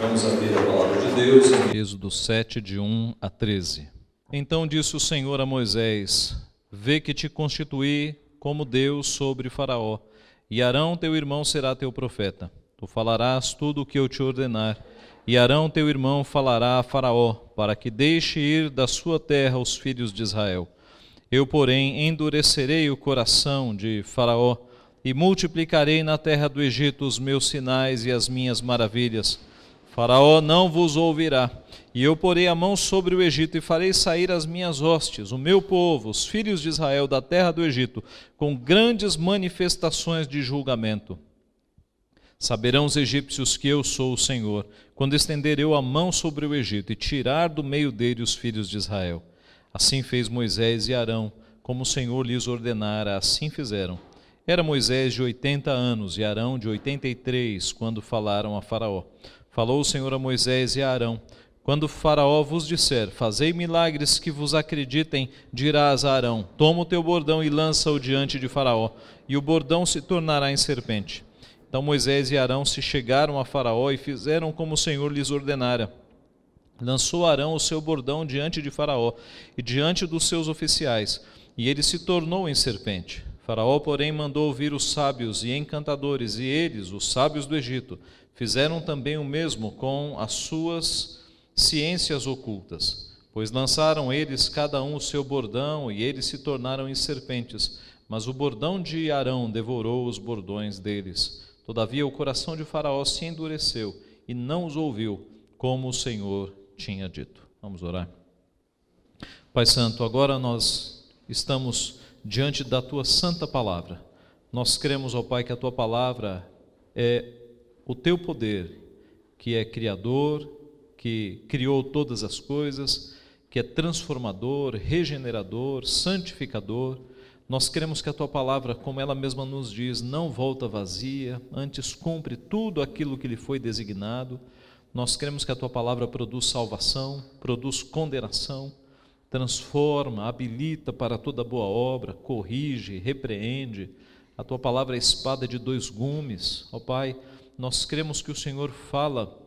Vamos abrir a palavra de Deus Êxodo 7, de 1 a 13. Então disse o Senhor a Moisés: Vê que te constituí como Deus sobre Faraó, e Arão teu irmão será teu profeta. Tu falarás tudo o que eu te ordenar, e Arão teu irmão falará a Faraó, para que deixe ir da sua terra os filhos de Israel. Eu, porém, endurecerei o coração de Faraó, e multiplicarei na terra do Egito os meus sinais e as minhas maravilhas. Faraó não vos ouvirá, e eu porei a mão sobre o Egito e farei sair as minhas hostes, o meu povo, os filhos de Israel da terra do Egito, com grandes manifestações de julgamento. Saberão os egípcios que eu sou o Senhor, quando estender eu a mão sobre o Egito e tirar do meio dele os filhos de Israel. Assim fez Moisés e Arão, como o Senhor lhes ordenara, assim fizeram. Era Moisés de oitenta anos e Arão de oitenta e três, quando falaram a Faraó. Falou o Senhor a Moisés e a Arão: Quando Faraó vos disser, fazei milagres que vos acreditem, dirás a Arão: Toma o teu bordão e lança-o diante de Faraó, e o bordão se tornará em serpente. Então Moisés e Arão se chegaram a Faraó e fizeram como o Senhor lhes ordenara. Lançou Arão o seu bordão diante de Faraó e diante dos seus oficiais, e ele se tornou em serpente. Faraó, porém, mandou ouvir os sábios e encantadores, e eles, os sábios do Egito, fizeram também o mesmo com as suas ciências ocultas. Pois lançaram eles cada um o seu bordão, e eles se tornaram em serpentes, mas o bordão de Arão devorou os bordões deles. Todavia o coração de Faraó se endureceu e não os ouviu, como o Senhor tinha dito. Vamos orar. Pai Santo, agora nós estamos diante da tua santa palavra. Nós cremos, ó Pai, que a tua palavra é o teu poder, que é criador, que criou todas as coisas, que é transformador, regenerador, santificador. Nós cremos que a tua palavra, como ela mesma nos diz, não volta vazia, antes cumpre tudo aquilo que lhe foi designado. Nós cremos que a tua palavra produz salvação, produz condenação transforma, habilita para toda boa obra, corrige, repreende. A tua palavra é espada de dois gumes. Ó Pai, nós cremos que o Senhor fala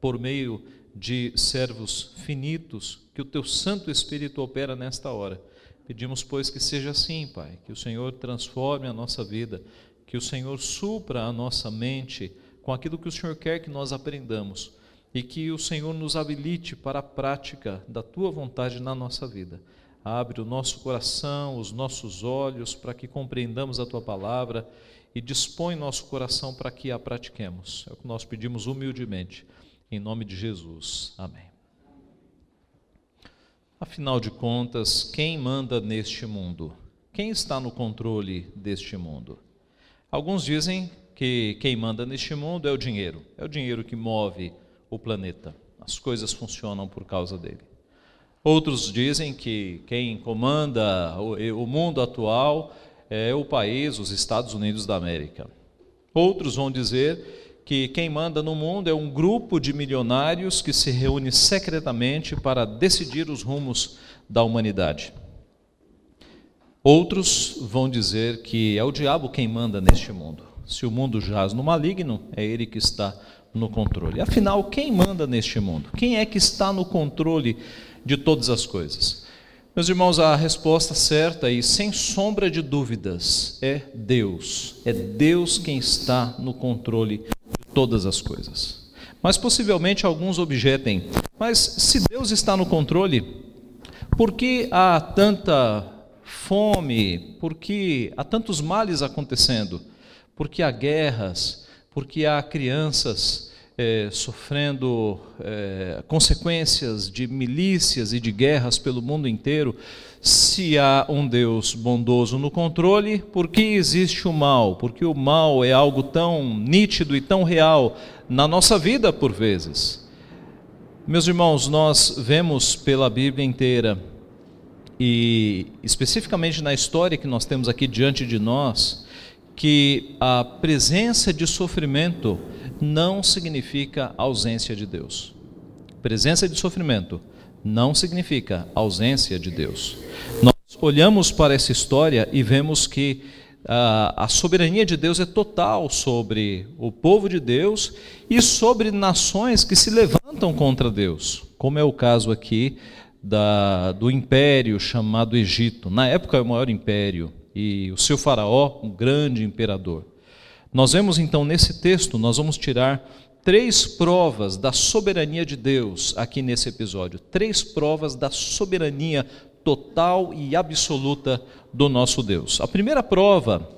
por meio de servos finitos, que o teu Santo Espírito opera nesta hora. Pedimos, pois, que seja assim, Pai, que o Senhor transforme a nossa vida, que o Senhor supra a nossa mente com aquilo que o Senhor quer que nós aprendamos e que o Senhor nos habilite para a prática da tua vontade na nossa vida. Abre o nosso coração, os nossos olhos para que compreendamos a tua palavra e dispõe nosso coração para que a pratiquemos. É o que nós pedimos humildemente, em nome de Jesus. Amém. Afinal de contas, quem manda neste mundo? Quem está no controle deste mundo? Alguns dizem que quem manda neste mundo é o dinheiro. É o dinheiro que move o planeta. As coisas funcionam por causa dele. Outros dizem que quem comanda o mundo atual é o país, os Estados Unidos da América. Outros vão dizer que quem manda no mundo é um grupo de milionários que se reúne secretamente para decidir os rumos da humanidade. Outros vão dizer que é o diabo quem manda neste mundo. Se o mundo jaz no maligno, é ele que está no controle. Afinal, quem manda neste mundo? Quem é que está no controle de todas as coisas? Meus irmãos, a resposta certa e sem sombra de dúvidas é Deus. É Deus quem está no controle de todas as coisas. Mas possivelmente alguns objetem: mas se Deus está no controle, por que há tanta fome? Por que há tantos males acontecendo? Por que há guerras? Por que há crianças é, sofrendo é, consequências de milícias e de guerras pelo mundo inteiro, se há um Deus bondoso no controle, por que existe o mal? Porque o mal é algo tão nítido e tão real na nossa vida por vezes. Meus irmãos, nós vemos pela Bíblia inteira e especificamente na história que nós temos aqui diante de nós, que a presença de sofrimento não significa ausência de Deus. Presença de sofrimento não significa ausência de Deus. Nós olhamos para essa história e vemos que a, a soberania de Deus é total sobre o povo de Deus e sobre nações que se levantam contra Deus, como é o caso aqui da, do império chamado Egito. Na época, é o maior império e o seu faraó, um grande imperador. Nós vemos então nesse texto, nós vamos tirar três provas da soberania de Deus aqui nesse episódio. Três provas da soberania total e absoluta do nosso Deus. A primeira prova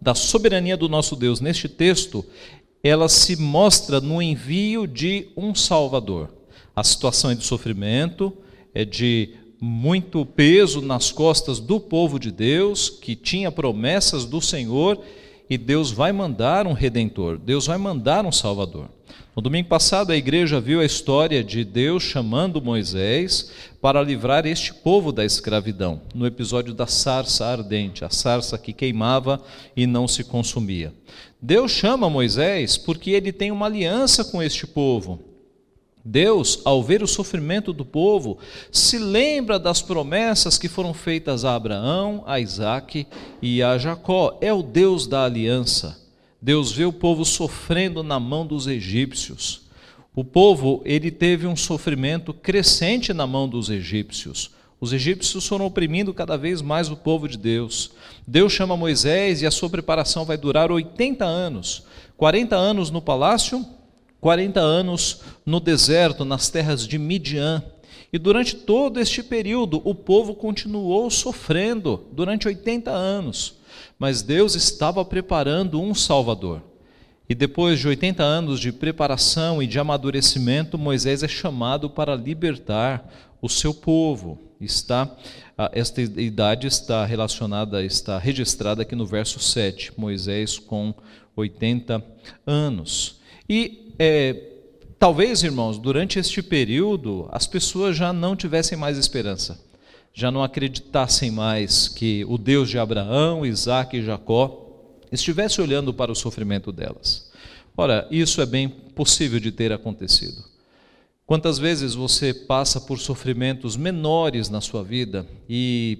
da soberania do nosso Deus neste texto, ela se mostra no envio de um Salvador. A situação é de sofrimento, é de muito peso nas costas do povo de Deus, que tinha promessas do Senhor, e Deus vai mandar um redentor, Deus vai mandar um salvador. No domingo passado, a igreja viu a história de Deus chamando Moisés para livrar este povo da escravidão, no episódio da sarça ardente, a sarça que queimava e não se consumia. Deus chama Moisés porque ele tem uma aliança com este povo. Deus, ao ver o sofrimento do povo, se lembra das promessas que foram feitas a Abraão, a Isaac e a Jacó. É o Deus da aliança. Deus vê o povo sofrendo na mão dos egípcios. O povo, ele teve um sofrimento crescente na mão dos egípcios. Os egípcios foram oprimindo cada vez mais o povo de Deus. Deus chama Moisés e a sua preparação vai durar 80 anos. 40 anos no palácio 40 anos no deserto, nas terras de Midian. E durante todo este período, o povo continuou sofrendo, durante 80 anos. Mas Deus estava preparando um Salvador. E depois de 80 anos de preparação e de amadurecimento, Moisés é chamado para libertar o seu povo. Está esta idade está relacionada, está registrada aqui no verso 7, Moisés com 80 anos. E é, talvez, irmãos, durante este período, as pessoas já não tivessem mais esperança, já não acreditassem mais que o Deus de Abraão, Isaac e Jacó estivesse olhando para o sofrimento delas. Ora, isso é bem possível de ter acontecido. Quantas vezes você passa por sofrimentos menores na sua vida e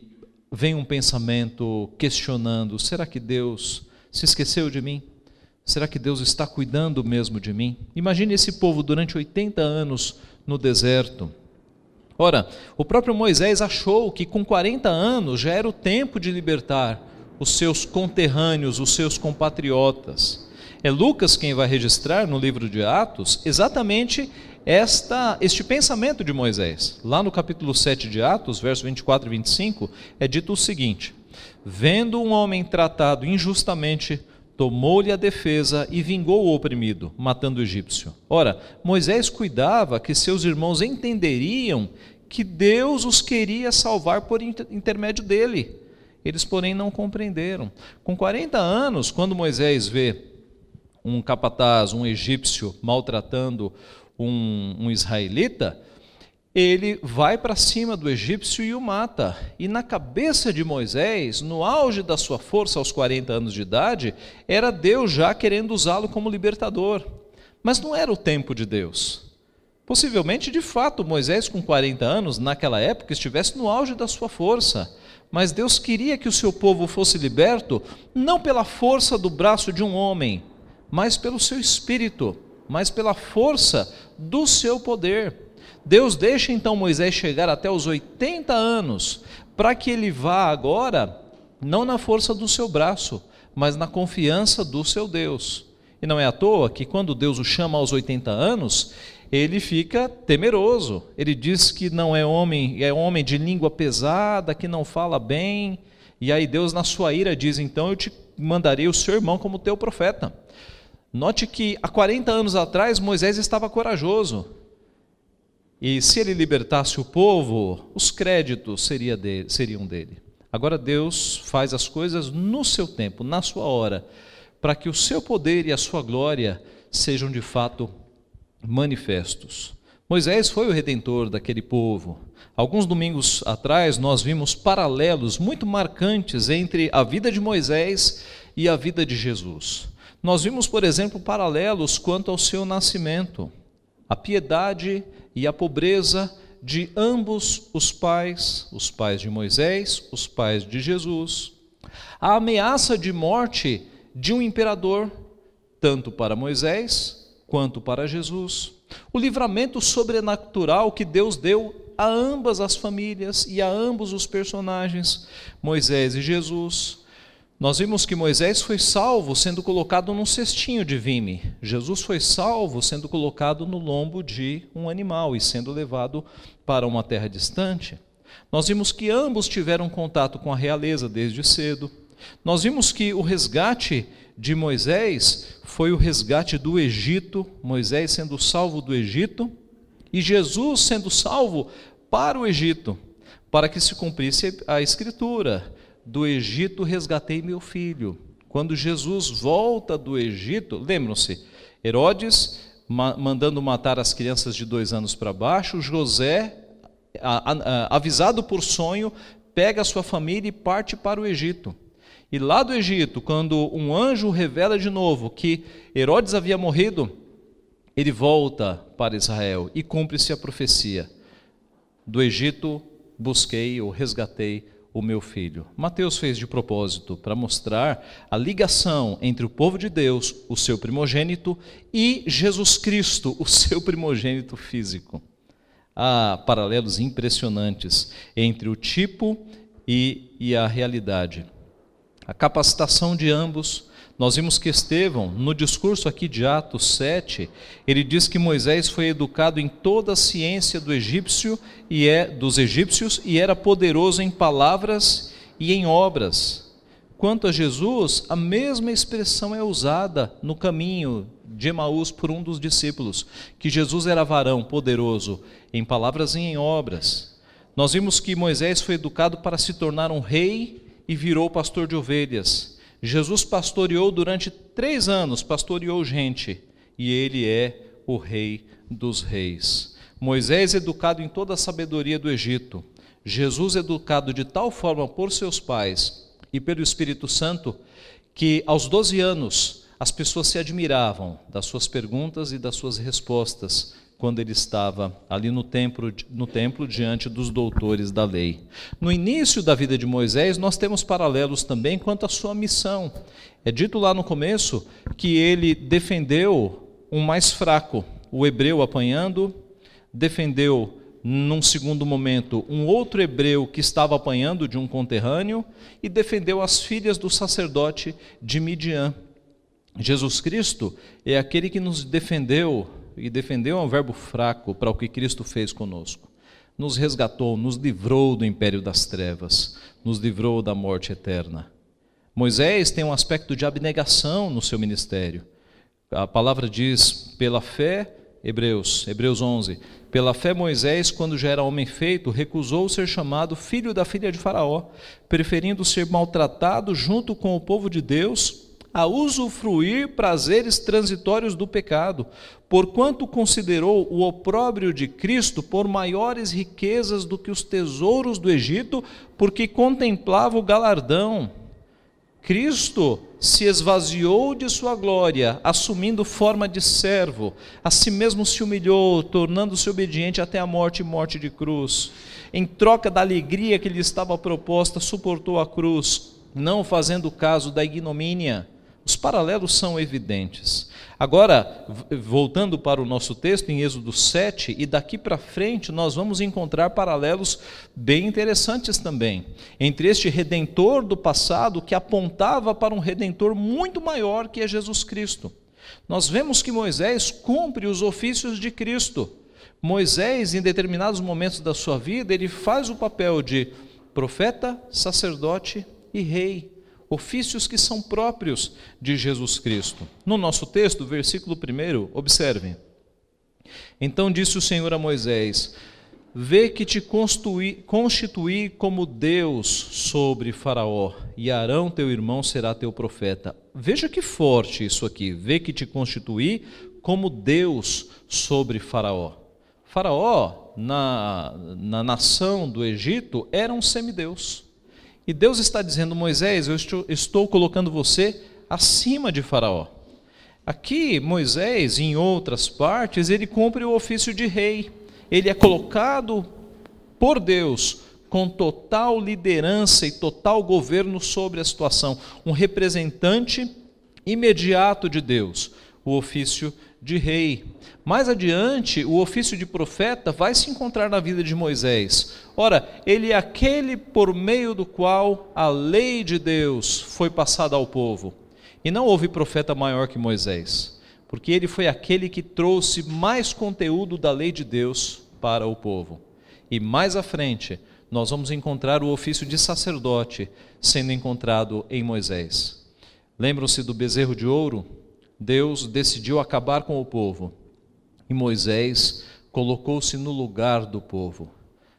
vem um pensamento questionando: será que Deus se esqueceu de mim? Será que Deus está cuidando mesmo de mim? Imagine esse povo durante 80 anos no deserto. Ora, o próprio Moisés achou que com 40 anos já era o tempo de libertar os seus conterrâneos, os seus compatriotas. É Lucas quem vai registrar no livro de Atos exatamente esta, este pensamento de Moisés. Lá no capítulo 7 de Atos, verso 24 e 25, é dito o seguinte: Vendo um homem tratado injustamente tomou-lhe a defesa e vingou o oprimido, matando o egípcio. Ora, Moisés cuidava que seus irmãos entenderiam que Deus os queria salvar por intermédio dele. Eles, porém, não compreenderam. Com 40 anos, quando Moisés vê um capataz, um egípcio, maltratando um, um israelita, ele vai para cima do egípcio e o mata. E na cabeça de Moisés, no auge da sua força aos 40 anos de idade, era Deus já querendo usá-lo como libertador. Mas não era o tempo de Deus. Possivelmente, de fato, Moisés, com 40 anos, naquela época, estivesse no auge da sua força. Mas Deus queria que o seu povo fosse liberto, não pela força do braço de um homem, mas pelo seu espírito, mas pela força do seu poder. Deus deixa então Moisés chegar até os 80 anos, para que ele vá agora, não na força do seu braço, mas na confiança do seu Deus. E não é à toa que quando Deus o chama aos 80 anos, ele fica temeroso. Ele diz que não é homem, é homem de língua pesada, que não fala bem. E aí Deus, na sua ira, diz: Então eu te mandarei o seu irmão como teu profeta. Note que há 40 anos atrás Moisés estava corajoso. E se ele libertasse o povo, os créditos seria seriam dele. Agora Deus faz as coisas no seu tempo, na sua hora, para que o seu poder e a sua glória sejam de fato manifestos. Moisés foi o redentor daquele povo. Alguns domingos atrás nós vimos paralelos muito marcantes entre a vida de Moisés e a vida de Jesus. Nós vimos, por exemplo, paralelos quanto ao seu nascimento. A piedade e a pobreza de ambos os pais, os pais de Moisés, os pais de Jesus. A ameaça de morte de um imperador, tanto para Moisés quanto para Jesus. O livramento sobrenatural que Deus deu a ambas as famílias e a ambos os personagens, Moisés e Jesus. Nós vimos que Moisés foi salvo sendo colocado num cestinho de vime. Jesus foi salvo sendo colocado no lombo de um animal e sendo levado para uma terra distante. Nós vimos que ambos tiveram contato com a realeza desde cedo. Nós vimos que o resgate de Moisés foi o resgate do Egito, Moisés sendo salvo do Egito e Jesus sendo salvo para o Egito, para que se cumprisse a escritura: do Egito resgatei meu filho. Quando Jesus volta do Egito, lembram-se, Herodes mandando matar as crianças de dois anos para baixo, José, avisado por sonho, pega sua família e parte para o Egito. E lá do Egito, quando um anjo revela de novo que Herodes havia morrido, ele volta para Israel e cumpre-se a profecia: Do Egito busquei ou resgatei o meu filho. Mateus fez de propósito para mostrar a ligação entre o povo de Deus, o seu primogênito, e Jesus Cristo, o seu primogênito físico. Há paralelos impressionantes entre o tipo e, e a realidade a capacitação de ambos. Nós vimos que Estevão, no discurso aqui de Atos 7, ele diz que Moisés foi educado em toda a ciência do egípcio e é dos egípcios e era poderoso em palavras e em obras. Quanto a Jesus, a mesma expressão é usada no caminho de Emaús por um dos discípulos, que Jesus era varão poderoso em palavras e em obras. Nós vimos que Moisés foi educado para se tornar um rei e virou pastor de ovelhas. Jesus pastoreou durante três anos, pastoreou gente, e ele é o rei dos reis. Moisés, educado em toda a sabedoria do Egito, Jesus, educado de tal forma por seus pais e pelo Espírito Santo, que aos 12 anos as pessoas se admiravam das suas perguntas e das suas respostas, quando ele estava ali no templo, no templo diante dos doutores da lei. No início da vida de Moisés, nós temos paralelos também quanto à sua missão. É dito lá no começo que ele defendeu um mais fraco, o hebreu apanhando, defendeu num segundo momento um outro hebreu que estava apanhando de um conterrâneo e defendeu as filhas do sacerdote de Midian. Jesus Cristo é aquele que nos defendeu e defendeu é um verbo fraco para o que Cristo fez conosco. Nos resgatou, nos livrou do império das trevas, nos livrou da morte eterna. Moisés tem um aspecto de abnegação no seu ministério. A palavra diz, pela fé, Hebreus, Hebreus 11, pela fé Moisés, quando já era homem feito, recusou ser chamado filho da filha de Faraó, preferindo ser maltratado junto com o povo de Deus a usufruir prazeres transitórios do pecado, porquanto considerou o opróbrio de Cristo por maiores riquezas do que os tesouros do Egito, porque contemplava o galardão. Cristo se esvaziou de sua glória, assumindo forma de servo, a si mesmo se humilhou, tornando-se obediente até a morte e morte de cruz. Em troca da alegria que lhe estava proposta, suportou a cruz, não fazendo caso da ignomínia os paralelos são evidentes. Agora, voltando para o nosso texto em Êxodo 7, e daqui para frente nós vamos encontrar paralelos bem interessantes também, entre este redentor do passado que apontava para um redentor muito maior que é Jesus Cristo. Nós vemos que Moisés cumpre os ofícios de Cristo. Moisés, em determinados momentos da sua vida, ele faz o papel de profeta, sacerdote e rei ofícios que são próprios de Jesus Cristo. No nosso texto, versículo 1, observem. Então disse o Senhor a Moisés: Vê que te constituí como Deus sobre Faraó, e Arão, teu irmão, será teu profeta. Veja que forte isso aqui. Vê que te constituí como Deus sobre Faraó. Faraó, na, na nação do Egito, era um semideus. E Deus está dizendo, Moisés, eu estou, colocando você acima de Faraó. Aqui, Moisés, em outras partes, ele cumpre o ofício de rei. Ele é colocado por Deus com total liderança e total governo sobre a situação, um representante imediato de Deus, o ofício de rei. Mais adiante, o ofício de profeta vai se encontrar na vida de Moisés. Ora, ele é aquele por meio do qual a lei de Deus foi passada ao povo. E não houve profeta maior que Moisés, porque ele foi aquele que trouxe mais conteúdo da lei de Deus para o povo. E mais à frente, nós vamos encontrar o ofício de sacerdote sendo encontrado em Moisés. Lembram-se do bezerro de ouro? Deus decidiu acabar com o povo e Moisés colocou-se no lugar do povo.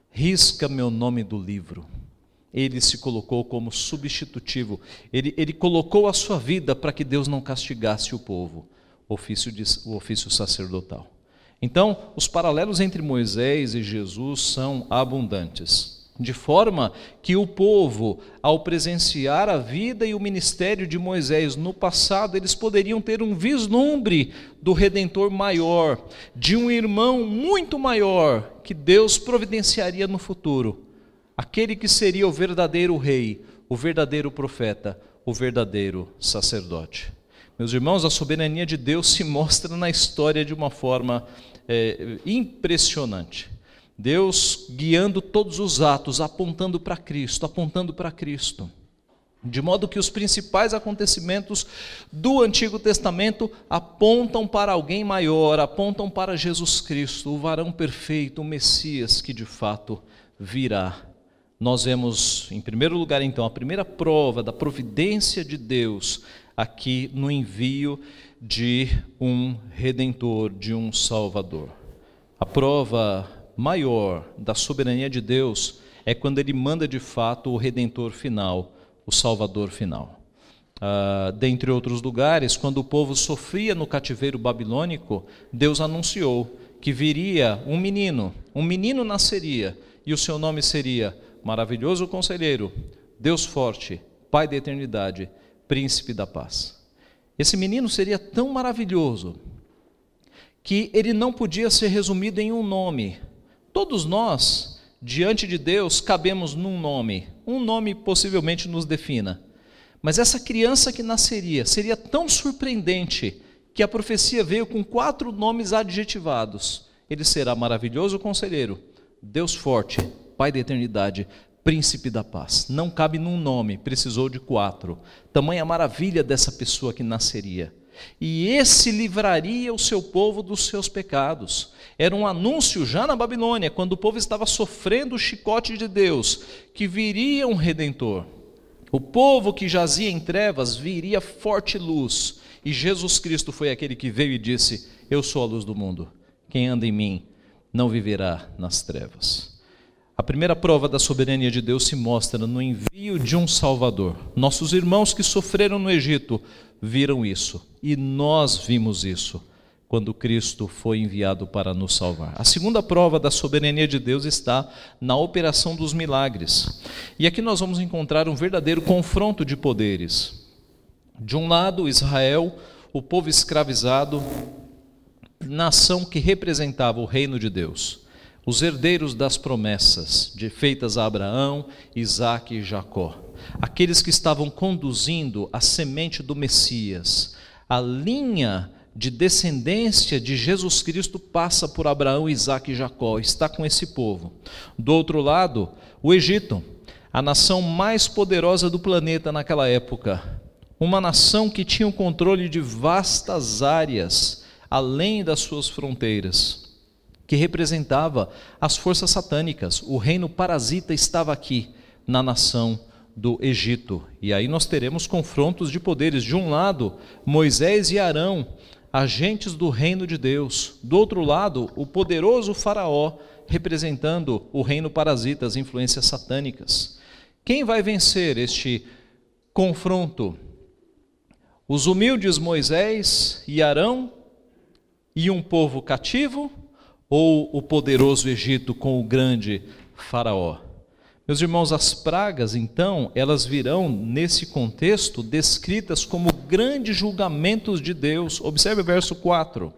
Risca meu nome do livro. Ele se colocou como substitutivo. Ele, ele colocou a sua vida para que Deus não castigasse o povo, ofício, de, o ofício sacerdotal. Então, os paralelos entre Moisés e Jesus são abundantes de forma que o povo, ao presenciar a vida e o ministério de Moisés no passado, eles poderiam ter um vislumbre do redentor maior, de um irmão muito maior que Deus providenciaria no futuro, aquele que seria o verdadeiro rei, o verdadeiro profeta, o verdadeiro sacerdote. Meus irmãos, a soberania de Deus se mostra na história de uma forma é, impressionante. Deus guiando todos os atos, apontando para Cristo, apontando para Cristo. De modo que os principais acontecimentos do Antigo Testamento apontam para alguém maior, apontam para Jesus Cristo, o varão perfeito, o Messias que de fato virá. Nós vemos, em primeiro lugar, então, a primeira prova da providência de Deus aqui no envio de um redentor, de um salvador. A prova maior da soberania de Deus é quando ele manda de fato o redentor final, o salvador final. Uh, dentre outros lugares, quando o povo sofria no cativeiro babilônico, Deus anunciou que viria um menino, um menino nasceria, e o seu nome seria Maravilhoso Conselheiro, Deus Forte, Pai da Eternidade, Príncipe da Paz. Esse menino seria tão maravilhoso que ele não podia ser resumido em um nome, Todos nós, diante de Deus, cabemos num nome. Um nome possivelmente nos defina. Mas essa criança que nasceria seria tão surpreendente que a profecia veio com quatro nomes adjetivados. Ele será maravilhoso conselheiro, Deus forte, Pai da eternidade, Príncipe da paz. Não cabe num nome, precisou de quatro. Tamanha maravilha dessa pessoa que nasceria. E esse livraria o seu povo dos seus pecados. Era um anúncio já na Babilônia, quando o povo estava sofrendo o chicote de Deus, que viria um redentor. O povo que jazia em trevas viria forte luz. E Jesus Cristo foi aquele que veio e disse: Eu sou a luz do mundo. Quem anda em mim não viverá nas trevas. A primeira prova da soberania de Deus se mostra no envio de um Salvador. Nossos irmãos que sofreram no Egito viram isso e nós vimos isso quando Cristo foi enviado para nos salvar. A segunda prova da soberania de Deus está na operação dos milagres. E aqui nós vamos encontrar um verdadeiro confronto de poderes. De um lado, Israel, o povo escravizado, nação que representava o reino de Deus, os herdeiros das promessas de, feitas a Abraão, Isaque e Jacó, aqueles que estavam conduzindo a semente do Messias, a linha de descendência de Jesus Cristo passa por Abraão, Isaac e Jacó, está com esse povo. Do outro lado, o Egito, a nação mais poderosa do planeta naquela época, uma nação que tinha o controle de vastas áreas além das suas fronteiras, que representava as forças satânicas. O reino parasita estava aqui na nação do Egito. E aí nós teremos confrontos de poderes. De um lado, Moisés e Arão agentes do reino de Deus. Do outro lado, o poderoso Faraó, representando o reino parasita, as influências satânicas. Quem vai vencer este confronto? Os humildes Moisés e Arão e um povo cativo ou o poderoso Egito com o grande Faraó? Meus irmãos, as pragas, então, elas virão nesse contexto descritas como grandes julgamentos de Deus. Observe o verso 4.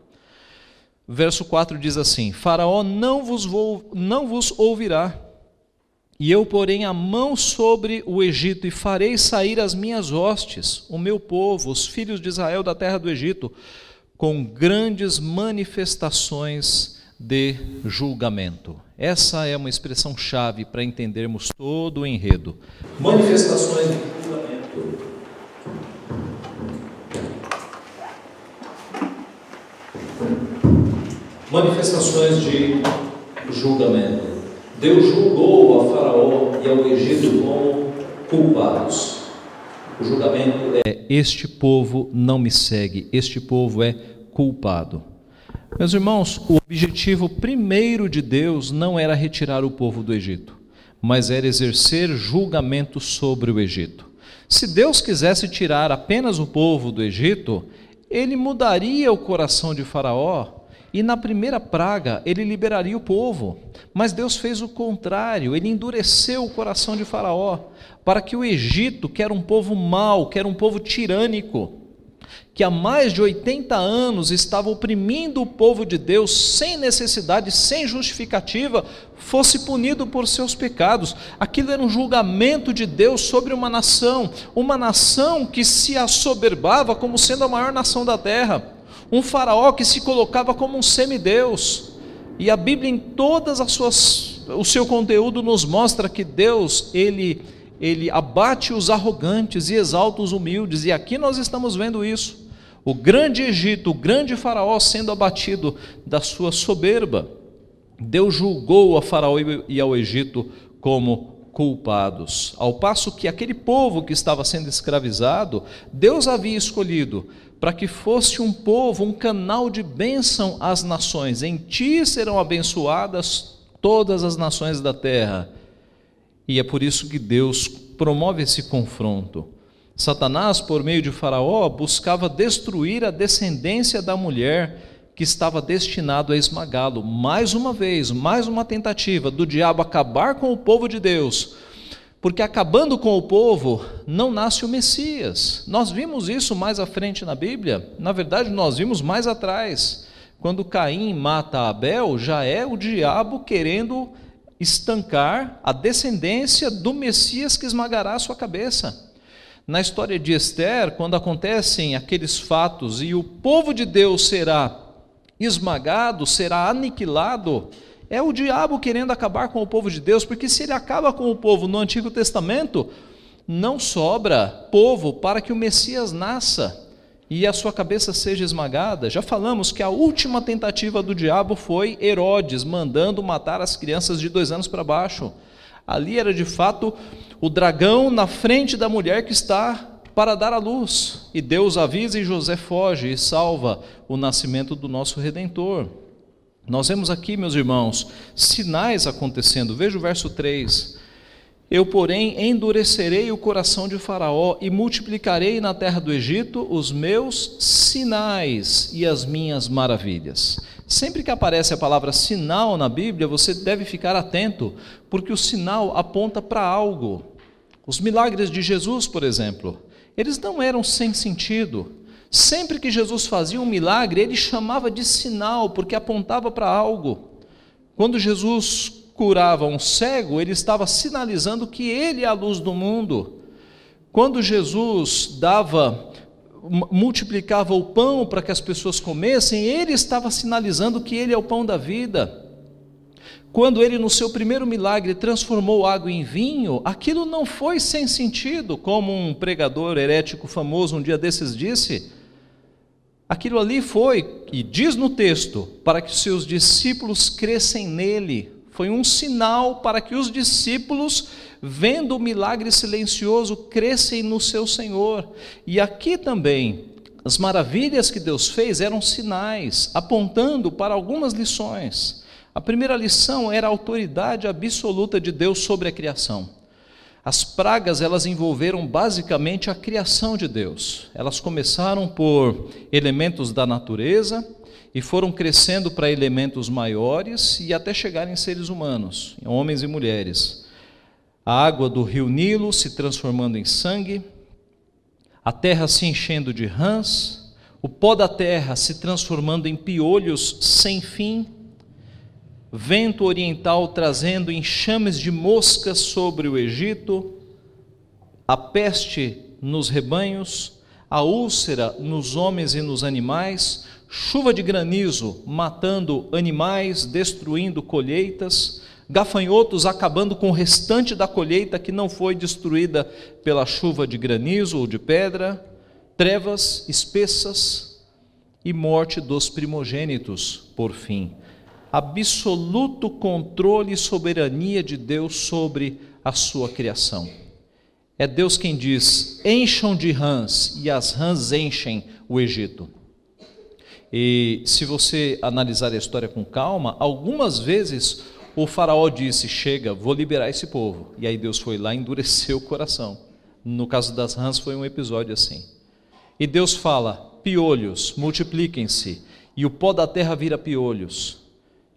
Verso 4 diz assim: Faraó não vos, vou, não vos ouvirá, E eu porei a mão sobre o Egito e farei sair as minhas hostes, o meu povo, os filhos de Israel da terra do Egito, com grandes manifestações de julgamento. Essa é uma expressão chave para entendermos todo o enredo. Manifestações de julgamento. Manifestações de julgamento. Deus julgou a Faraó e ao Egito como culpados. O julgamento é: este povo não me segue, este povo é culpado. Meus irmãos, o objetivo primeiro de Deus não era retirar o povo do Egito, mas era exercer julgamento sobre o Egito. Se Deus quisesse tirar apenas o povo do Egito, ele mudaria o coração de Faraó e na primeira praga ele liberaria o povo. Mas Deus fez o contrário, ele endureceu o coração de Faraó, para que o Egito, que era um povo mau, que era um povo tirânico, que há mais de 80 anos estava oprimindo o povo de Deus sem necessidade, sem justificativa, fosse punido por seus pecados. Aquilo era um julgamento de Deus sobre uma nação, uma nação que se assoberbava como sendo a maior nação da terra, um faraó que se colocava como um semideus. E a Bíblia em todas as suas o seu conteúdo nos mostra que Deus, ele ele abate os arrogantes e exalta os humildes, e aqui nós estamos vendo isso. O grande Egito, o grande Faraó sendo abatido da sua soberba. Deus julgou a Faraó e ao Egito como culpados, ao passo que aquele povo que estava sendo escravizado, Deus havia escolhido para que fosse um povo, um canal de bênção às nações. Em ti serão abençoadas todas as nações da terra. E é por isso que Deus promove esse confronto. Satanás, por meio de Faraó, buscava destruir a descendência da mulher que estava destinado a esmagá-lo. Mais uma vez, mais uma tentativa do diabo acabar com o povo de Deus. Porque acabando com o povo, não nasce o Messias. Nós vimos isso mais à frente na Bíblia. Na verdade, nós vimos mais atrás. Quando Caim mata Abel, já é o diabo querendo estancar a descendência do Messias que esmagará a sua cabeça. Na história de Esther, quando acontecem aqueles fatos e o povo de Deus será esmagado, será aniquilado, é o diabo querendo acabar com o povo de Deus, porque se ele acaba com o povo no Antigo Testamento, não sobra povo para que o Messias nasça e a sua cabeça seja esmagada. Já falamos que a última tentativa do diabo foi Herodes mandando matar as crianças de dois anos para baixo. Ali era de fato o dragão na frente da mulher que está para dar a luz. E Deus avisa e José foge e salva o nascimento do nosso redentor. Nós vemos aqui, meus irmãos, sinais acontecendo. Veja o verso 3. Eu, porém, endurecerei o coração de Faraó e multiplicarei na terra do Egito os meus sinais e as minhas maravilhas. Sempre que aparece a palavra sinal na Bíblia, você deve ficar atento, porque o sinal aponta para algo. Os milagres de Jesus, por exemplo, eles não eram sem sentido. Sempre que Jesus fazia um milagre, ele chamava de sinal, porque apontava para algo. Quando Jesus curava um cego, ele estava sinalizando que ele é a luz do mundo. Quando Jesus dava multiplicava o pão para que as pessoas comessem, ele estava sinalizando que ele é o pão da vida. Quando ele, no seu primeiro milagre, transformou água em vinho, aquilo não foi sem sentido, como um pregador herético famoso um dia desses disse. Aquilo ali foi, e diz no texto, para que seus discípulos crescem nele, foi um sinal para que os discípulos, vendo o milagre silencioso, crescem no seu Senhor. E aqui também, as maravilhas que Deus fez eram sinais, apontando para algumas lições. A primeira lição era a autoridade absoluta de Deus sobre a criação. As pragas elas envolveram basicamente a criação de Deus. Elas começaram por elementos da natureza, e foram crescendo para elementos maiores e até chegarem em seres humanos, homens e mulheres. A água do rio Nilo se transformando em sangue, a terra se enchendo de rãs, o pó da terra se transformando em piolhos sem fim, vento oriental trazendo enxames de moscas sobre o Egito, a peste nos rebanhos, a úlcera nos homens e nos animais, chuva de granizo matando animais, destruindo colheitas, gafanhotos acabando com o restante da colheita que não foi destruída pela chuva de granizo ou de pedra, trevas espessas e morte dos primogênitos, por fim. Absoluto controle e soberania de Deus sobre a sua criação. É Deus quem diz: encham de rãs, e as rãs enchem o Egito. E se você analisar a história com calma, algumas vezes o faraó disse: Chega, vou liberar esse povo. E aí Deus foi lá e endureceu o coração. No caso das rãs foi um episódio assim. E Deus fala: Piolhos, multipliquem-se, e o pó da terra vira piolhos.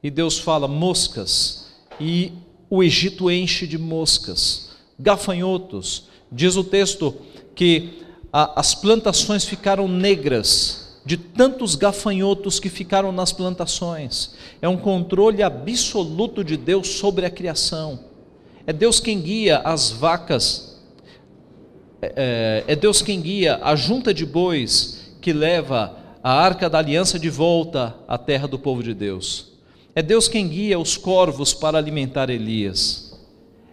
E Deus fala: Moscas, e o Egito enche de moscas. Gafanhotos, diz o texto que a, as plantações ficaram negras de tantos gafanhotos que ficaram nas plantações. É um controle absoluto de Deus sobre a criação. É Deus quem guia as vacas, é, é, é Deus quem guia a junta de bois que leva a arca da aliança de volta à terra do povo de Deus. É Deus quem guia os corvos para alimentar Elias.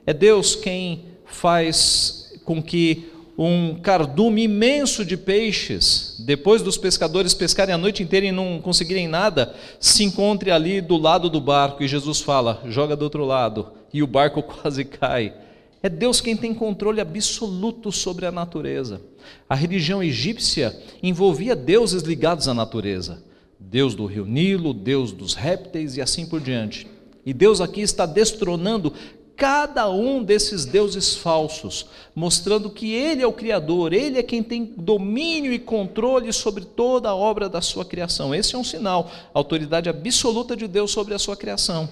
É Deus quem faz com que um cardume imenso de peixes, depois dos pescadores pescarem a noite inteira e não conseguirem nada, se encontre ali do lado do barco e Jesus fala: joga do outro lado, e o barco quase cai. É Deus quem tem controle absoluto sobre a natureza. A religião egípcia envolvia deuses ligados à natureza. Deus do rio Nilo, Deus dos répteis e assim por diante. E Deus aqui está destronando cada um desses deuses falsos, mostrando que Ele é o Criador, Ele é quem tem domínio e controle sobre toda a obra da sua criação. Esse é um sinal, autoridade absoluta de Deus sobre a sua criação.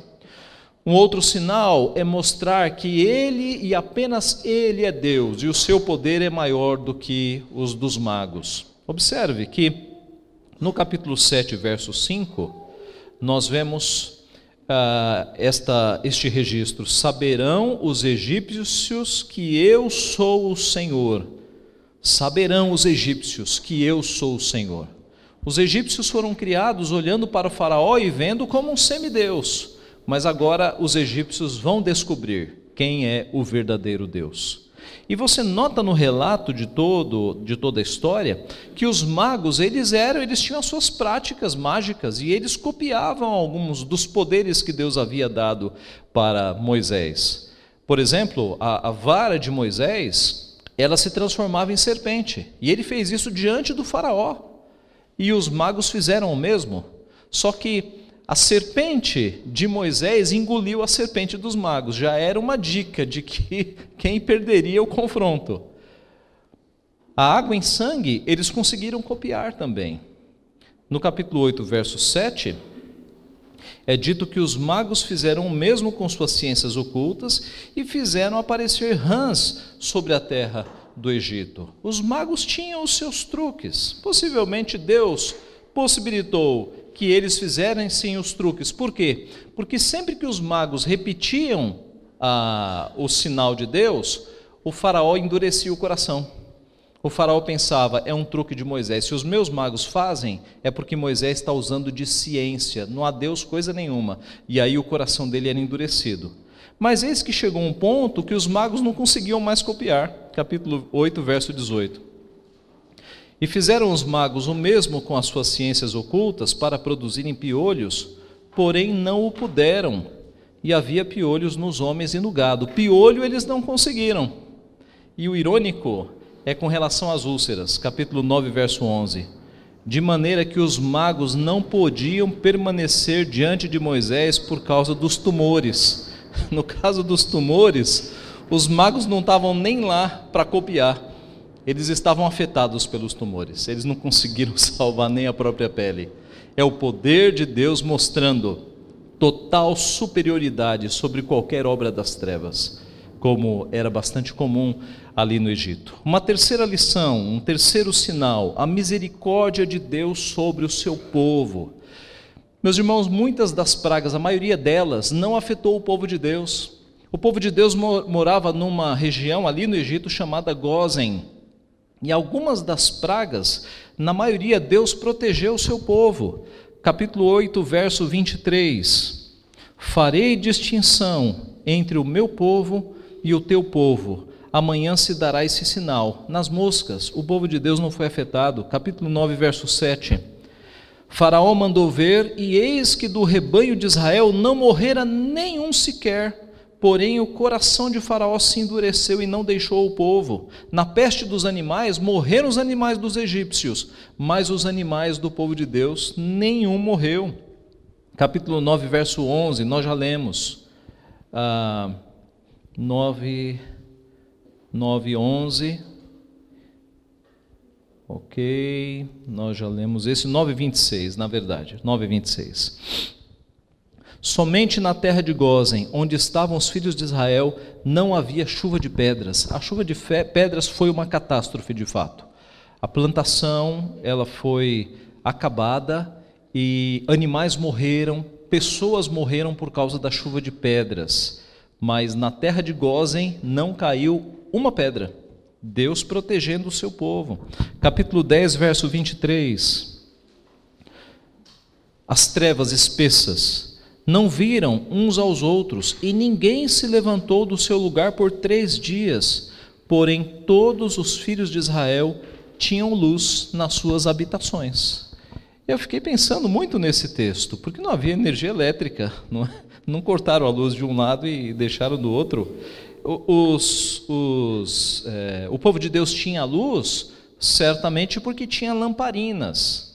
Um outro sinal é mostrar que Ele e apenas Ele é Deus e o seu poder é maior do que os dos magos. Observe que no capítulo 7, verso 5, nós vemos uh, esta, este registro: Saberão os egípcios que eu sou o Senhor. Saberão os egípcios que eu sou o Senhor. Os egípcios foram criados olhando para o Faraó e vendo como um semideus, mas agora os egípcios vão descobrir quem é o verdadeiro Deus. E você nota no relato de todo de toda a história que os magos, eles eram, eles tinham as suas práticas mágicas e eles copiavam alguns dos poderes que Deus havia dado para Moisés. Por exemplo, a, a vara de Moisés, ela se transformava em serpente, e ele fez isso diante do faraó. E os magos fizeram o mesmo. Só que a serpente de Moisés engoliu a serpente dos magos. Já era uma dica de que quem perderia o confronto. A água em sangue, eles conseguiram copiar também. No capítulo 8, verso 7, é dito que os magos fizeram o mesmo com suas ciências ocultas e fizeram aparecer rãs sobre a terra do Egito. Os magos tinham os seus truques. Possivelmente Deus possibilitou que eles fizessem os truques. Por quê? Porque sempre que os magos repetiam ah, o sinal de Deus, o faraó endurecia o coração. O faraó pensava, é um truque de Moisés. Se os meus magos fazem, é porque Moisés está usando de ciência, não há Deus coisa nenhuma. E aí o coração dele era endurecido. Mas eis que chegou um ponto que os magos não conseguiam mais copiar. Capítulo 8, verso 18. E fizeram os magos o mesmo com as suas ciências ocultas para produzirem piolhos, porém não o puderam, e havia piolhos nos homens e no gado. Piolho eles não conseguiram. E o irônico é com relação às úlceras, capítulo 9, verso 11. De maneira que os magos não podiam permanecer diante de Moisés por causa dos tumores. No caso dos tumores, os magos não estavam nem lá para copiar eles estavam afetados pelos tumores, eles não conseguiram salvar nem a própria pele. É o poder de Deus mostrando total superioridade sobre qualquer obra das trevas, como era bastante comum ali no Egito. Uma terceira lição, um terceiro sinal, a misericórdia de Deus sobre o seu povo. Meus irmãos, muitas das pragas, a maioria delas, não afetou o povo de Deus. O povo de Deus morava numa região ali no Egito chamada Gozen. E algumas das pragas, na maioria, Deus protegeu o seu povo. Capítulo 8, verso 23. Farei distinção entre o meu povo e o teu povo. Amanhã se dará esse sinal. Nas moscas, o povo de Deus não foi afetado. Capítulo 9, verso 7. Faraó mandou ver, e eis que do rebanho de Israel não morrera nenhum sequer. Porém, o coração de Faraó se endureceu e não deixou o povo. Na peste dos animais, morreram os animais dos egípcios, mas os animais do povo de Deus, nenhum morreu. Capítulo 9, verso 11, nós já lemos ah, 9, 9, 11. Ok, nós já lemos esse 9, 26, na verdade, 9, 26. Somente na terra de Gozen, onde estavam os filhos de Israel, não havia chuva de pedras. A chuva de pedras foi uma catástrofe de fato. A plantação, ela foi acabada e animais morreram, pessoas morreram por causa da chuva de pedras, mas na terra de Gozen não caiu uma pedra. Deus protegendo o seu povo. Capítulo 10, verso 23. As trevas espessas não viram uns aos outros, e ninguém se levantou do seu lugar por três dias. Porém, todos os filhos de Israel tinham luz nas suas habitações. Eu fiquei pensando muito nesse texto, porque não havia energia elétrica, não, é? não cortaram a luz de um lado e deixaram do outro. Os, os, é, o povo de Deus tinha luz, certamente porque tinha lamparinas.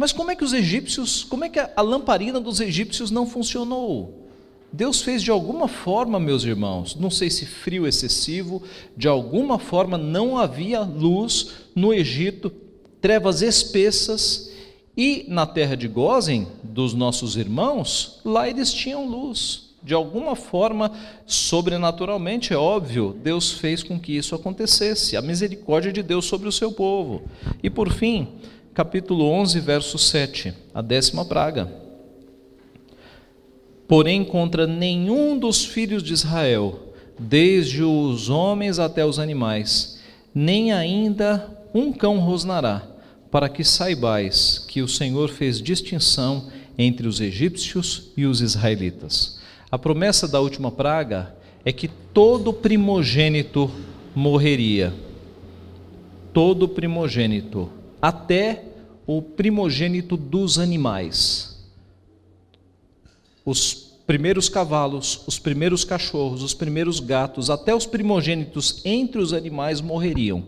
Mas como é que os egípcios, como é que a, lamparina dos egípcios não funcionou? Deus fez de alguma forma, meus irmãos, não sei se frio excessivo, de alguma forma não havia luz no Egito, trevas espessas, e na terra de Gozen, dos nossos irmãos, lá eles tinham luz. De alguma forma, sobrenaturalmente, é óbvio, Deus fez com que isso acontecesse. A misericórdia de Deus sobre o seu povo. E por fim, capítulo 11, verso 7, a décima praga. Porém, contra nenhum dos filhos de Israel, desde os homens até os animais, nem ainda um cão rosnará para que saibais que o Senhor fez distinção entre os egípcios e os israelitas. A promessa da última praga é que todo primogênito morreria. Todo primogênito, até o primogênito dos animais. Os primeiros cavalos, os primeiros cachorros, os primeiros gatos, até os primogênitos entre os animais morreriam.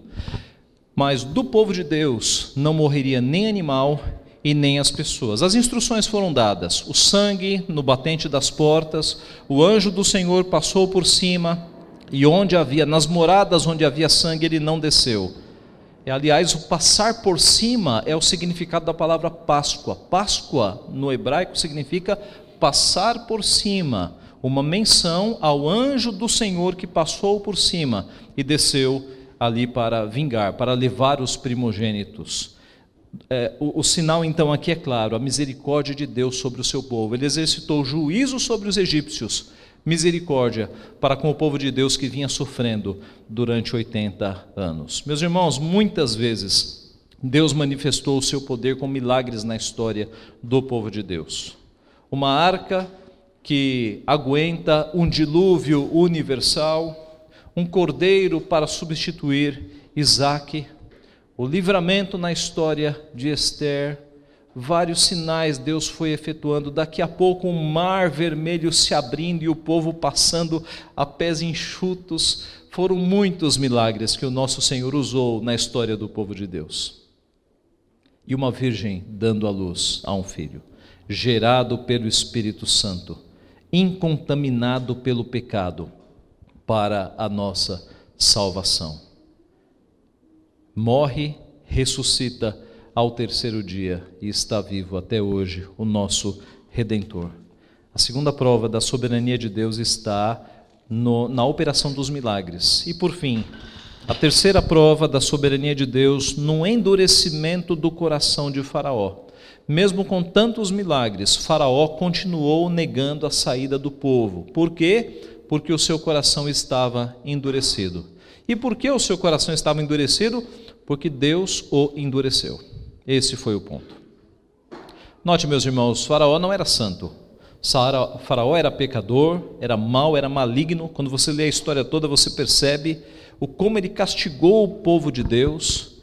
Mas do povo de Deus não morreria nem animal e nem as pessoas. As instruções foram dadas: o sangue no batente das portas, o anjo do Senhor passou por cima, e onde havia, nas moradas onde havia sangue, ele não desceu. E, aliás, o passar por cima é o significado da palavra Páscoa. Páscoa no hebraico significa passar por cima, uma menção ao anjo do Senhor que passou por cima e desceu ali para vingar, para levar os primogênitos. É, o, o, sinal então aqui é claro: a misericórdia de Deus sobre o seu povo. Ele exercitou juízo sobre os egípcios, misericórdia para com o povo de Deus que vinha sofrendo durante 80 anos. Meus irmãos, muitas vezes Deus manifestou o seu poder com milagres na história do povo de Deus. Uma arca que aguenta um dilúvio universal, um cordeiro para substituir Isaac, o livramento na história de Esther, vários sinais Deus foi efetuando. Daqui a pouco, um mar vermelho se abrindo e o povo passando a pés enxutos. Foram muitos milagres que o nosso Senhor usou na história do povo de Deus. E uma virgem dando à luz a um filho, gerado pelo Espírito Santo, incontaminado pelo pecado para a nossa salvação. Morre, ressuscita ao terceiro dia e está vivo até hoje, o nosso Redentor. A segunda prova da soberania de Deus está no, na operação dos milagres. E por fim, a terceira prova da soberania de Deus no endurecimento do coração de Faraó. Mesmo com tantos milagres, Faraó continuou negando a saída do povo. Por quê? Porque o seu coração estava endurecido. E por que o seu coração estava endurecido? Porque Deus o endureceu. Esse foi o ponto. Note, meus irmãos, Faraó não era santo. Faraó era pecador, era mau, era maligno. Quando você lê a história toda, você percebe o como ele castigou o povo de Deus.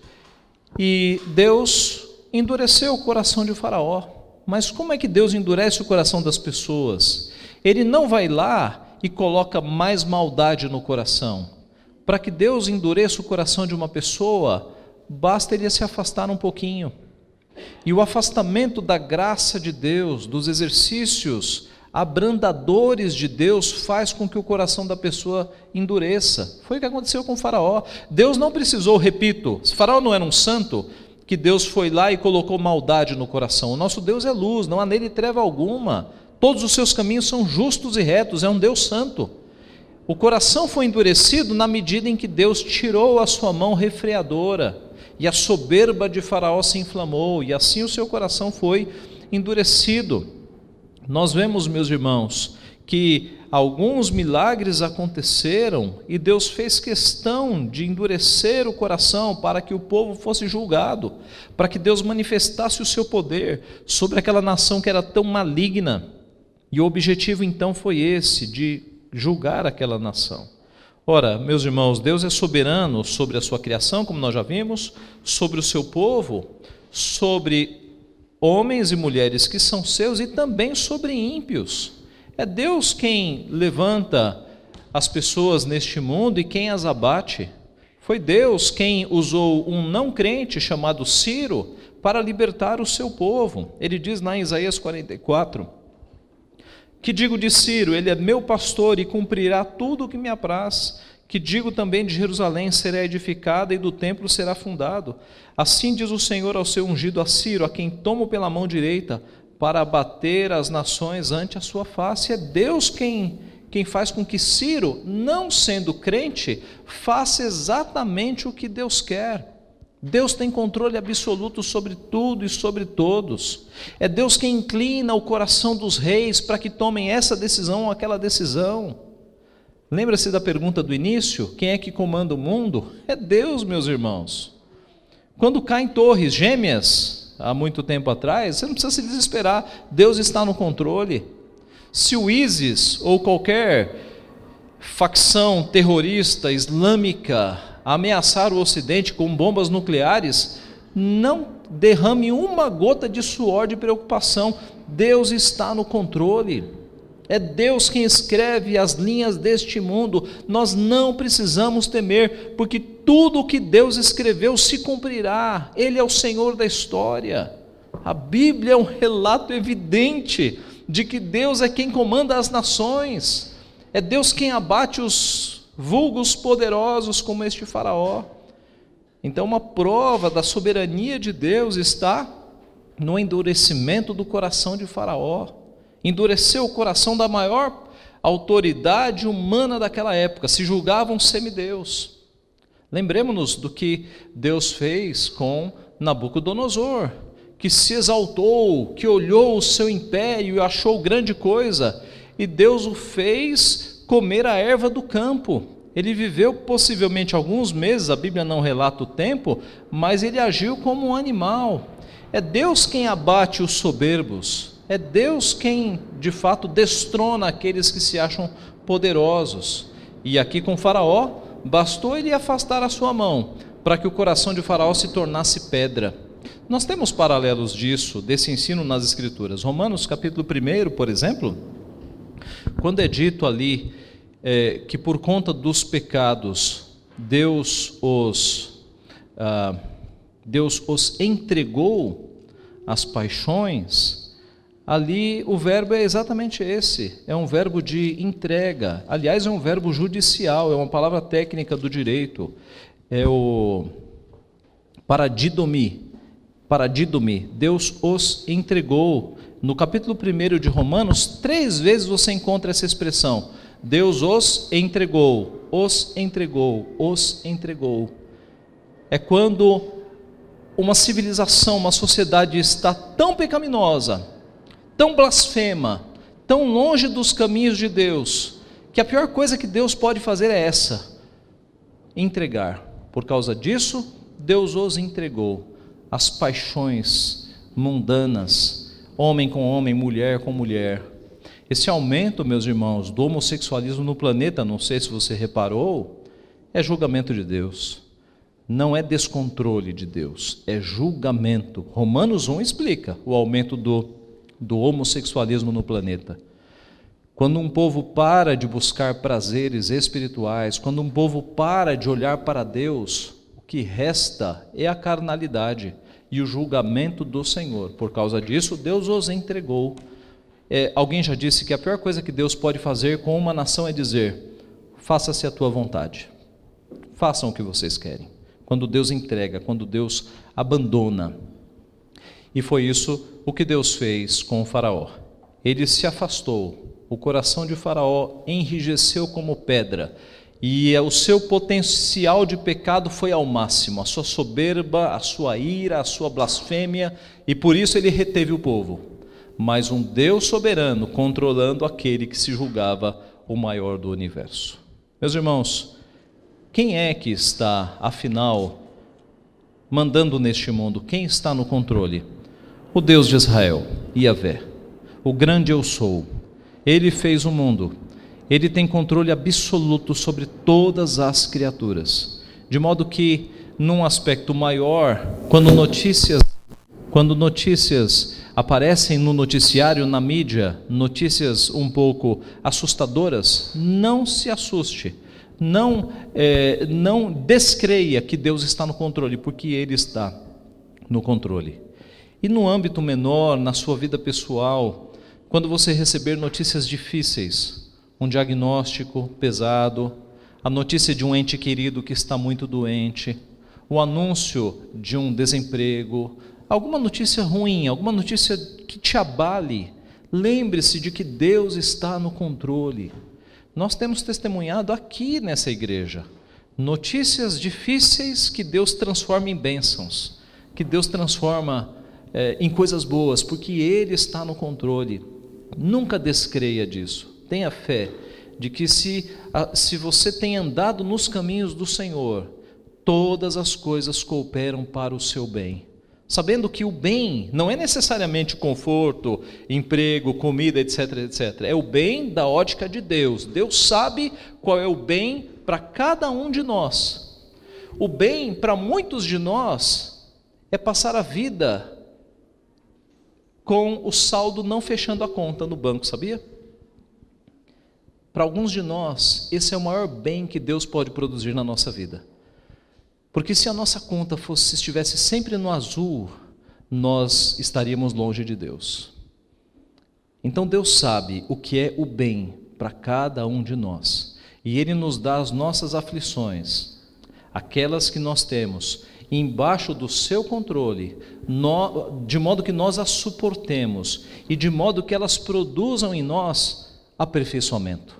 E Deus endureceu o coração de Faraó. Mas como é que Deus endurece o coração das pessoas? Ele não vai lá e coloca mais maldade no coração. Para que Deus endureça o coração de uma pessoa, basta ele se afastar um pouquinho. E o afastamento da graça de Deus, dos exercícios abrandadores de Deus, faz com que o coração da pessoa endureça. Foi o que aconteceu com Faraó. Deus não precisou, repito, se Faraó não era um santo, que Deus foi lá e colocou maldade no coração. O nosso Deus é luz, não há nele treva alguma. Todos os seus caminhos são justos e retos, é um Deus santo. O coração foi endurecido na medida em que Deus tirou a sua mão refreadora e a soberba de Faraó se inflamou, e assim o seu coração foi endurecido. Nós vemos, meus irmãos, que alguns milagres aconteceram e Deus fez questão de endurecer o coração para que o povo fosse julgado, para que Deus manifestasse o seu poder sobre aquela nação que era tão maligna. E o objetivo então foi esse, de julgar aquela nação. Ora, meus irmãos, Deus é soberano sobre a sua criação, como nós já vimos, sobre o seu povo, sobre homens e mulheres que são seus e também sobre ímpios. É Deus quem levanta as pessoas neste mundo e quem as abate. Foi Deus quem usou um não crente chamado Ciro para libertar o seu povo. Ele diz lá em Isaías 44: que digo de Ciro, ele é meu pastor e cumprirá tudo o que me apraz. Que digo também de Jerusalém será edificada e do templo será fundado. Assim diz o Senhor ao seu ungido a Ciro, a quem tomo pela mão direita, para abater as nações ante a sua face. É Deus quem, quem faz com que Ciro, não sendo crente, faça exatamente o que Deus quer. Deus tem controle absoluto sobre tudo e sobre todos. É Deus quem inclina o coração dos reis para que tomem essa decisão ou aquela decisão. Lembra-se da pergunta do início? Quem é que comanda o mundo? É Deus, meus irmãos. Quando caem torres gêmeas, há muito tempo atrás, você não precisa se desesperar, Deus está no controle. Se o ISIS ou qualquer facção terrorista islâmica ameaçar o Ocidente com bombas nucleares, não derrame uma gota de suor de preocupação. Deus está no controle. É Deus quem escreve as linhas deste mundo. Nós não precisamos temer, porque tudo o que Deus escreveu se cumprirá. Ele é o Senhor da história. A Bíblia é um relato evidente de que Deus é quem comanda as nações. É Deus quem abate os vulgos poderosos como este Faraó. Então, uma prova da soberania de Deus está no endurecimento do coração de Faraó. Endureceu o coração da maior autoridade humana daquela época, se julgava um semideus. Lembremos-nos do que Deus fez com Nabucodonosor, que se exaltou, que olhou o seu império e achou grande coisa, e Deus o fez comer a erva do campo. Ele viveu possivelmente alguns meses, a Bíblia não relata o tempo, mas ele agiu como um animal. É Deus quem abate os soberbos, é Deus quem de fato destrona aqueles que se acham poderosos. E aqui com Faraó, bastou ele afastar a sua mão para que o coração de Faraó se tornasse pedra. Nós temos paralelos disso, desse ensino nas Escrituras. Romanos capítulo 1, por exemplo, quando é dito ali é, que por conta dos pecados Deus os ah, Deus os entregou às paixões, ali o verbo é exatamente esse, é um verbo de entrega. Aliás, é um verbo judicial, é uma palavra técnica do direito. É o paradidomi. Paradidomi. Deus os entregou. No capítulo 1 de Romanos, três vezes você encontra essa expressão Deus os entregou, os entregou, os entregou. É quando uma civilização, uma sociedade está tão pecaminosa, tão blasfema, tão longe dos caminhos de Deus, que a pior coisa que Deus pode fazer é essa: entregar. Por causa disso, Deus os entregou às paixões mundanas, homem com homem, mulher com mulher. Esse aumento, meus irmãos, do homossexualismo no planeta, não sei se você reparou, é julgamento de Deus. Não é descontrole de Deus, é julgamento. Romanos 1 explica o aumento do, do homossexualismo no planeta. Quando um povo para de buscar prazeres espirituais, quando um povo para de olhar para Deus, o que resta é a carnalidade e o julgamento do Senhor. Por causa disso, Deus os entregou. É, alguém já disse que a pior coisa que Deus pode fazer com uma nação é dizer: faça-se a tua vontade, façam o que vocês querem. Quando Deus entrega, quando Deus abandona. E foi isso o que Deus fez com o Faraó. Ele se afastou o coração de Faraó enrijeceu como pedra, e o seu potencial de pecado foi ao máximo, a sua soberba, a sua ira, a sua blasfêmia, e por isso ele reteve o povo. Mas um Deus soberano controlando aquele que se julgava o maior do universo. Meus irmãos, quem é que está, afinal, mandando neste mundo? Quem está no controle? O Deus de Israel, Yahvé, o grande eu sou ele fez o mundo. Ele tem controle absoluto sobre todas as criaturas. De modo que, num aspecto maior, quando notícias, quando notícias aparecem no noticiário, na mídia, notícias um pouco assustadoras, não se assuste. Não, é, não descreia que Deus está no controle, porque Ele está no controle. E no âmbito menor, na sua vida pessoal, quando você receber notícias difíceis, um diagnóstico pesado, a notícia de um ente querido que está muito doente, o anúncio de um desemprego, alguma notícia ruim, alguma notícia que te abale, lembre-se de que Deus está no controle. Nós temos testemunhado aqui nessa igreja notícias difíceis que Deus transforma em bênçãos, que Deus transforma é, em coisas boas, porque Ele está no controle. Nunca descreia disso. Tenha fé de que se, se você tem andado nos caminhos do Senhor, todas as coisas cooperam para o seu bem. Sabendo que o bem não é necessariamente conforto, emprego, comida, etc, etc. É o bem da ótica de Deus. Deus sabe qual é o bem para cada um de nós. O bem para muitos de nós é passar a vida com o saldo não fechando a conta no banco, sabia? Para alguns de nós, esse é o maior bem que Deus pode produzir na nossa vida. Porque se a nossa conta fosse estivesse sempre no azul, nós estaríamos longe de Deus. Então Deus sabe o que é o bem para cada um de nós. E ele nos dá as nossas aflições, aquelas que nós temos, embaixo do seu controle, de modo que nós as suportemos e de modo que elas produzam em nós aperfeiçoamento.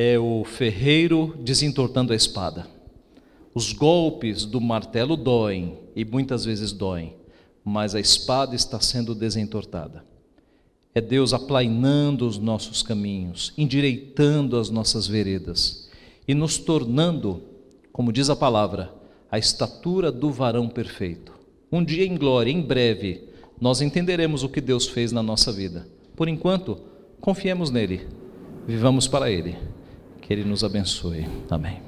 É o ferreiro desentortando a espada. Os golpes do martelo doem e muitas vezes doem, mas a espada está sendo desentortada. É Deus aplainando os nossos caminhos, endireitando as nossas veredas e nos tornando, como diz a palavra, a estatura do varão perfeito. Um dia em glória, em breve, nós entenderemos o que Deus fez na nossa vida. Por enquanto, confiemos nele, vivamos para ele. Que ele nos abençoe. Amém.